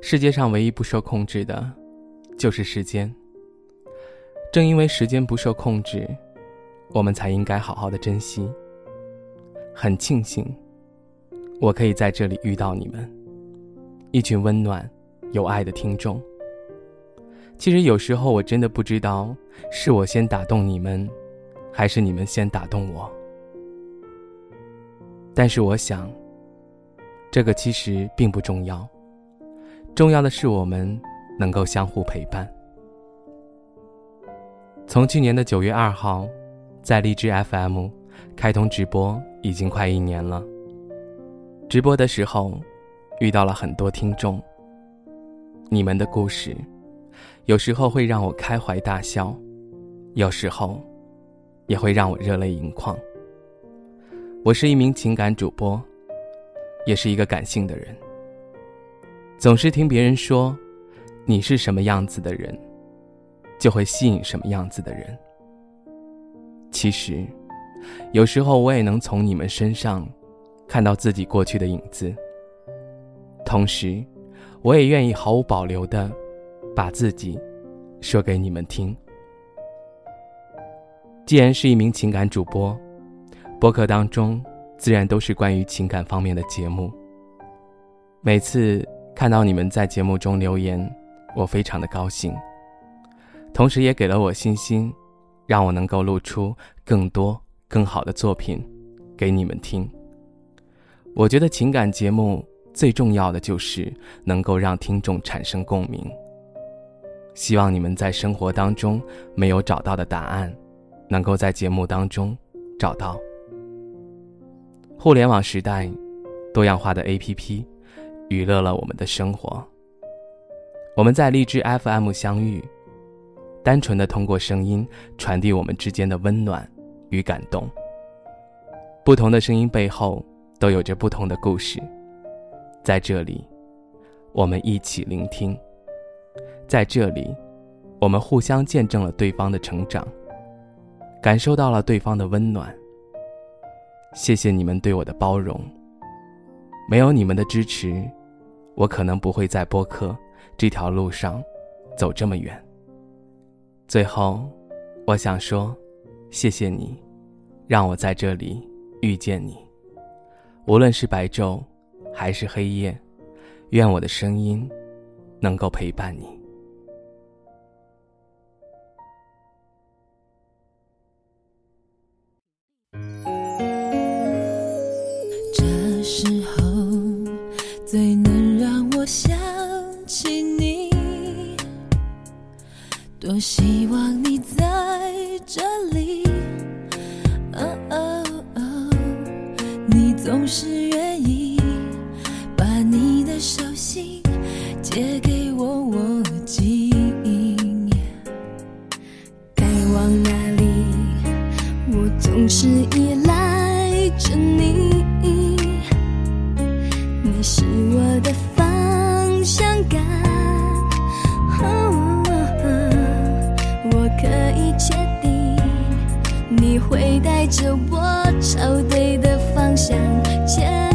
世界上唯一不受控制的，就是时间。正因为时间不受控制，我们才应该好好的珍惜。很庆幸，我可以在这里遇到你们，一群温暖、有爱的听众。其实有时候我真的不知道，是我先打动你们，还是你们先打动我。但是我想，这个其实并不重要。重要的是，我们能够相互陪伴。从去年的九月二号，在荔枝 FM 开通直播已经快一年了。直播的时候，遇到了很多听众。你们的故事，有时候会让我开怀大笑，有时候，也会让我热泪盈眶。我是一名情感主播，也是一个感性的人。总是听别人说，你是什么样子的人，就会吸引什么样子的人。其实，有时候我也能从你们身上看到自己过去的影子。同时，我也愿意毫无保留的把自己说给你们听。既然是一名情感主播，播客当中自然都是关于情感方面的节目。每次。看到你们在节目中留言，我非常的高兴，同时也给了我信心，让我能够录出更多更好的作品给你们听。我觉得情感节目最重要的就是能够让听众产生共鸣。希望你们在生活当中没有找到的答案，能够在节目当中找到。互联网时代，多样化的 APP。娱乐了我们的生活。我们在荔枝 FM 相遇，单纯的通过声音传递我们之间的温暖与感动。不同的声音背后都有着不同的故事，在这里，我们一起聆听。在这里，我们互相见证了对方的成长，感受到了对方的温暖。谢谢你们对我的包容，没有你们的支持。我可能不会在播客这条路上走这么远。最后，我想说，谢谢你，让我在这里遇见你。无论是白昼还是黑夜，愿我的声音能够陪伴你。这时候最难。想起你，多希望你在这里。哦哦哦你总是愿意把你的手心借给我，握紧。该往哪里，我总是依赖着你。你是我的。相干。我可以确定你会带着我朝对的方向前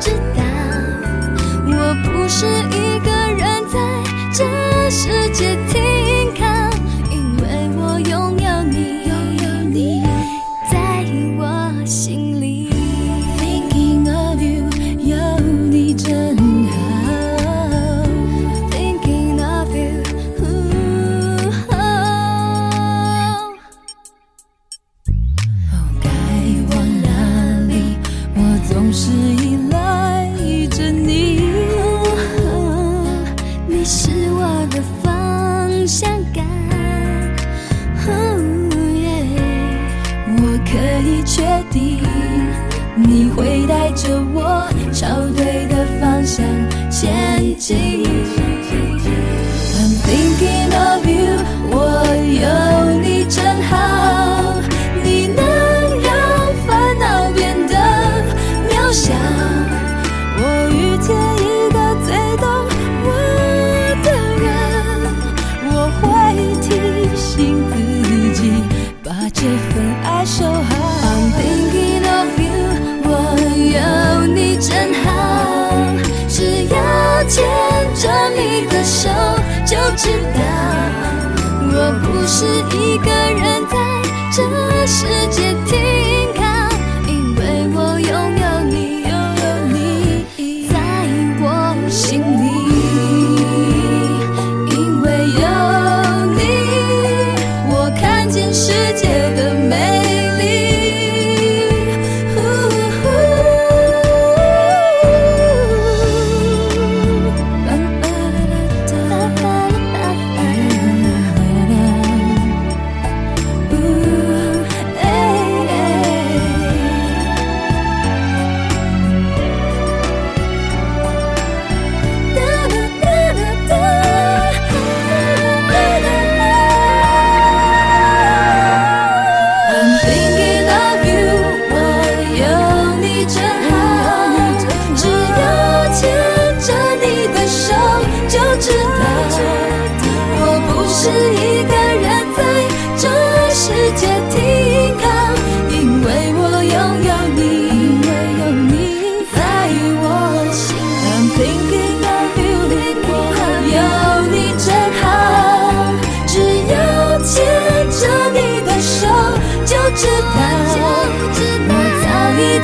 知道我不是一个人在这世界知道，我不是一个人在这世界。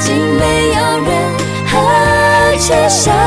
竟没有任何缺少。